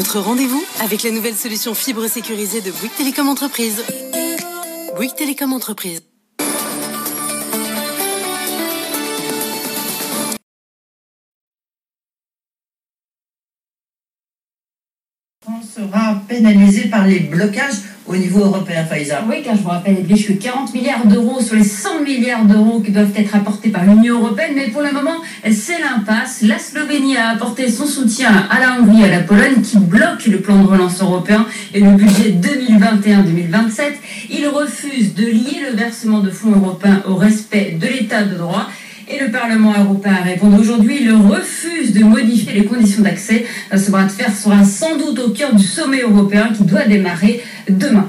Votre rendez-vous avec la nouvelle solution fibre sécurisée de Bouygues Télécom Entreprise. Bouygues Télécom Entreprise. sera pénalisé par les blocages au niveau européen, Faïza. Oui, car je vous rappelle, Edwige, que 40 milliards d'euros sur les 100 milliards d'euros qui doivent être apportés par l'Union européenne, mais pour le moment, c'est l'impasse. La Slovénie a apporté son soutien à la Hongrie et à la Pologne qui bloquent le plan de relance européen et le budget 2021-2027. Ils refusent de lier le versement de fonds européens au respect de l'état de droit. Et le Parlement européen répond aujourd'hui. Il refuse de modifier les conditions d'accès. Ce bras de fer sera sans doute au cœur du sommet européen qui doit démarrer demain.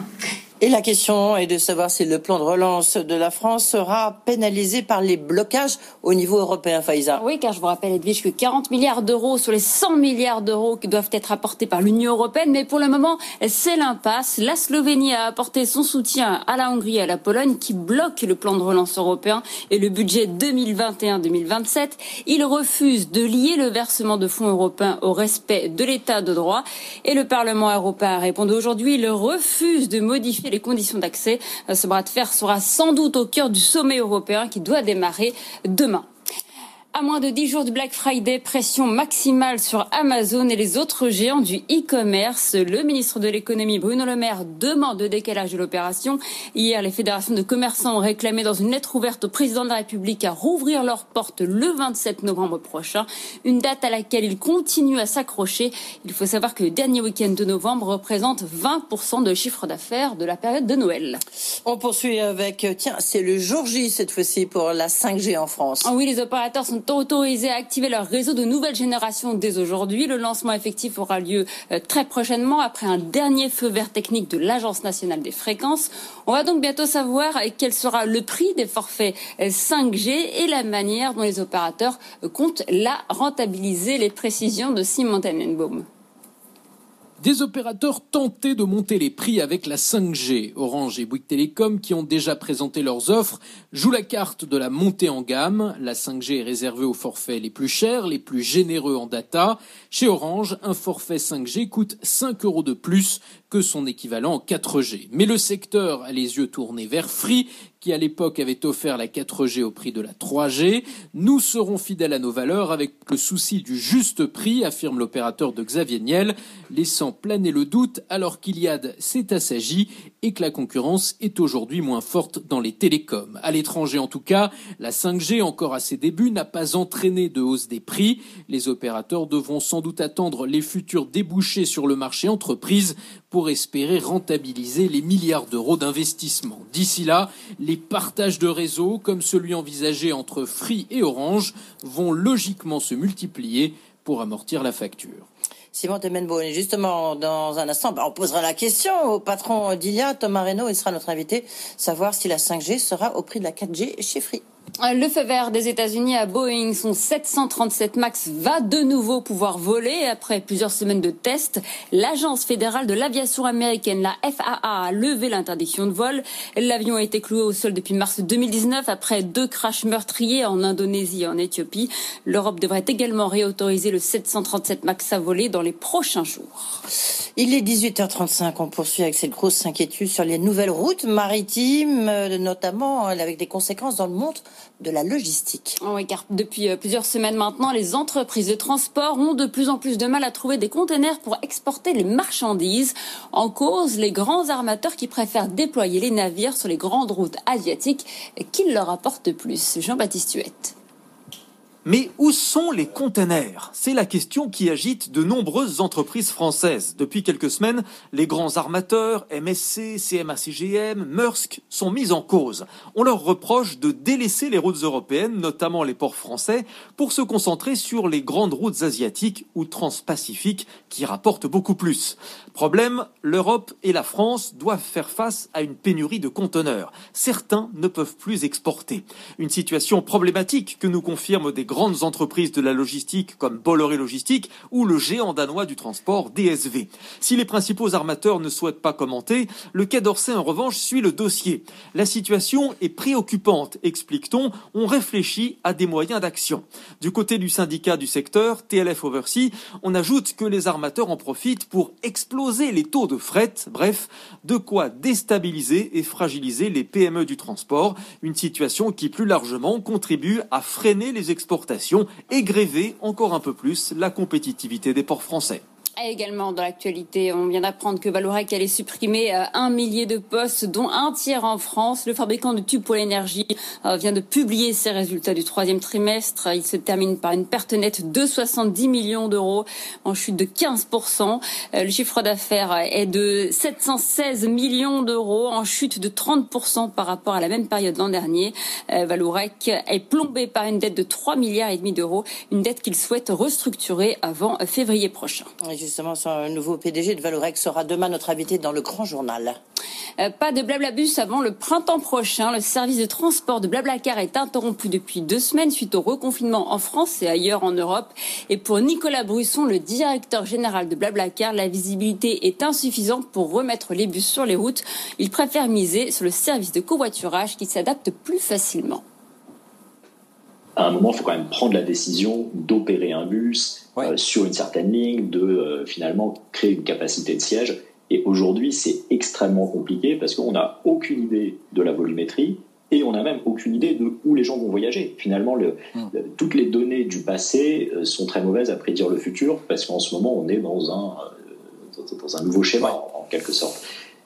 Et la question est de savoir si le plan de relance de la France sera pénalisé par les blocages au niveau européen, Faïza. Oui, car je vous rappelle, Edwige, que 40 milliards d'euros sur les 100 milliards d'euros qui doivent être apportés par l'Union européenne, mais pour le moment, c'est l'impasse. La Slovénie a apporté son soutien à la Hongrie et à la Pologne qui bloquent le plan de relance européen et le budget 2021-2027. Ils refusent de lier le versement de fonds européens au respect de l'état de droit et le Parlement européen a répondu aujourd'hui. Il refuse de modifier les conditions d'accès. Ce bras de fer sera sans doute au cœur du sommet européen qui doit démarrer demain. À moins de 10 jours du Black Friday, pression maximale sur Amazon et les autres géants du e-commerce. Le ministre de l'économie Bruno Le Maire demande le décalage de l'opération. Hier, les fédérations de commerçants ont réclamé dans une lettre ouverte au président de la République à rouvrir leurs portes le 27 novembre prochain, une date à laquelle ils continuent à s'accrocher. Il faut savoir que le dernier week-end de novembre représente 20% de chiffre d'affaires de la période de Noël. On poursuit avec, tiens, c'est le jour J cette fois-ci pour la 5G en France. Ah oui, les opérateurs sont autorisés à activer leur réseau de nouvelle génération dès aujourd'hui. Le lancement effectif aura lieu euh, très prochainement après un dernier feu vert technique de l'Agence nationale des fréquences. On va donc bientôt savoir quel sera le prix des forfaits 5G euh, et la manière dont les opérateurs euh, comptent la rentabiliser. Les précisions de Simon Tenenbaum. Des opérateurs tentaient de monter les prix avec la 5G. Orange et Bouygues Télécom, qui ont déjà présenté leurs offres, jouent la carte de la montée en gamme. La 5G est réservée aux forfaits les plus chers, les plus généreux en data. Chez Orange, un forfait 5G coûte 5 euros de plus que son équivalent en 4G. Mais le secteur a les yeux tournés vers Free, qui à l'époque avait offert la 4G au prix de la 3G. Nous serons fidèles à nos valeurs avec le souci du juste prix, affirme l'opérateur de Xavier Niel, laissant planer le doute alors qu'Iliad s'est assagi et que la concurrence est aujourd'hui moins forte dans les télécoms. À l'étranger en tout cas, la 5G encore à ses débuts n'a pas entraîné de hausse des prix. Les opérateurs devront sans doute attendre les futurs débouchés sur le marché entreprise pour espérer rentabiliser les milliards d'euros d'investissement. D'ici là, les partages de réseaux, comme celui envisagé entre Free et Orange, vont logiquement se multiplier pour amortir la facture. Simon Temenbo, et justement, dans un instant, bah, on posera la question au patron d'Ilia, Thomas Reynaud, il sera notre invité, savoir si la 5G sera au prix de la 4G chez Free. Le feu vert des États-Unis à Boeing, son 737 MAX va de nouveau pouvoir voler après plusieurs semaines de tests. L'agence fédérale de l'aviation américaine, la FAA, a levé l'interdiction de vol. L'avion a été cloué au sol depuis mars 2019 après deux crashs meurtriers en Indonésie et en Éthiopie. L'Europe devrait également réautoriser le 737 MAX à voler dans les prochains jours. Il est 18h35, on poursuit avec cette grosse inquiétude sur les nouvelles routes maritimes, euh, notamment euh, avec des conséquences dans le monde de la logistique. Oui, car depuis euh, plusieurs semaines maintenant, les entreprises de transport ont de plus en plus de mal à trouver des containers pour exporter les marchandises. En cause, les grands armateurs qui préfèrent déployer les navires sur les grandes routes asiatiques qui leur apportent plus? Jean-Baptiste Huette. Mais où sont les containers? C'est la question qui agite de nombreuses entreprises françaises. Depuis quelques semaines, les grands armateurs, MSC, CMA-CGM, Maersk, sont mis en cause. On leur reproche de délaisser les routes européennes, notamment les ports français, pour se concentrer sur les grandes routes asiatiques ou transpacifiques qui rapportent beaucoup plus. Problème, l'Europe et la France doivent faire face à une pénurie de conteneurs. Certains ne peuvent plus exporter. Une situation problématique que nous confirment des grandes entreprises de la logistique comme Bolloré Logistique ou le géant danois du transport DSV. Si les principaux armateurs ne souhaitent pas commenter, le Quai d'Orsay en revanche suit le dossier. La situation est préoccupante, explique-t-on. On réfléchit à des moyens d'action. Du côté du syndicat du secteur, TLF Oversea, on ajoute que les armateurs en profitent pour exploser les taux de fret, bref, de quoi déstabiliser et fragiliser les PME du transport, une situation qui plus largement contribue à freiner les exportations et gréver encore un peu plus la compétitivité des ports français. Également dans l'actualité, on vient d'apprendre que Valorec allait supprimer euh, un millier de postes, dont un tiers en France. Le fabricant de tubes pour l'énergie euh, vient de publier ses résultats du troisième trimestre. Il se termine par une perte nette de 70 millions d'euros, en chute de 15%. Euh, le chiffre d'affaires est de 716 millions d'euros, en chute de 30% par rapport à la même période l'an dernier. Valorec est plombé par une dette de 3 milliards et demi d'euros, une dette qu'il souhaite restructurer avant février prochain justement, nouveau PDG de Valorex sera demain notre invité dans le grand journal. Euh, pas de Blablabus avant le printemps prochain. Le service de transport de Blablacar est interrompu depuis deux semaines suite au reconfinement en France et ailleurs en Europe. Et pour Nicolas Brusson, le directeur général de Blablacar, la visibilité est insuffisante pour remettre les bus sur les routes. Il préfère miser sur le service de covoiturage qui s'adapte plus facilement à un moment, il faut quand même prendre la décision d'opérer un bus euh, sur une certaine ligne, de euh, finalement créer une capacité de siège. Et aujourd'hui, c'est extrêmement compliqué parce qu'on n'a aucune idée de la volumétrie et on n'a même aucune idée de où les gens vont voyager. Finalement, le, hmm. toutes les données du passé euh, sont très mauvaises à prédire le futur parce qu'en ce moment, on est dans un, dans un nouveau schéma, en quelque sorte.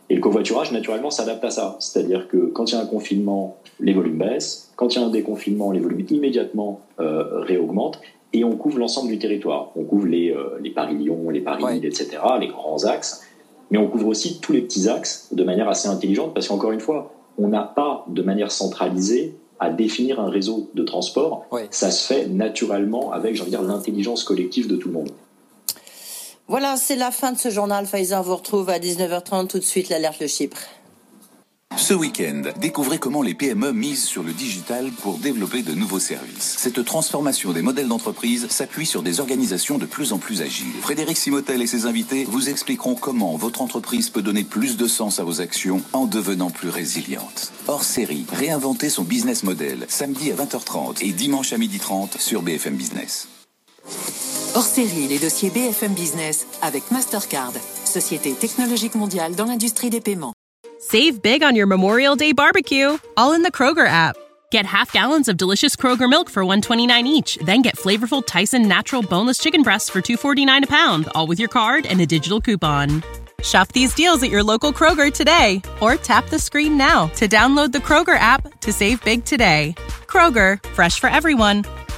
Et le covoiturage, naturellement, s'adapte à ça. C'est-à-dire que quand il y a un confinement, les volumes baissent. Quand il y a un déconfinement, les volumes immédiatement euh, réaugmentent. Et on couvre l'ensemble du territoire. On couvre les, euh, les Paris-Lyon, les Paris-Lille, etc., les grands axes. Mais on couvre aussi tous les petits axes de manière assez intelligente parce qu'encore une fois, on n'a pas de manière centralisée à définir un réseau de transport. Ça se fait naturellement avec, j'ai envie de dire, l'intelligence collective de tout le monde. Voilà, c'est la fin de ce journal. Pfizer vous retrouve à 19h30 tout de suite l'alerte de Chypre. Ce week-end, découvrez comment les PME misent sur le digital pour développer de nouveaux services. Cette transformation des modèles d'entreprise s'appuie sur des organisations de plus en plus agiles. Frédéric Simotel et ses invités vous expliqueront comment votre entreprise peut donner plus de sens à vos actions en devenant plus résiliente. Hors série, réinventer son business model, samedi à 20h30 et dimanche à 12h30 sur BFM Business. Hors série, les dossiers BFM Business avec Mastercard, société technologique mondiale dans l'industrie des paiements. Save big on your Memorial Day barbecue, all in the Kroger app. Get half gallons of delicious Kroger milk for 129 each, then get flavorful Tyson natural boneless chicken breasts for 249 a pound, all with your card and a digital coupon. Shop these deals at your local Kroger today or tap the screen now to download the Kroger app to save big today. Kroger, fresh for everyone.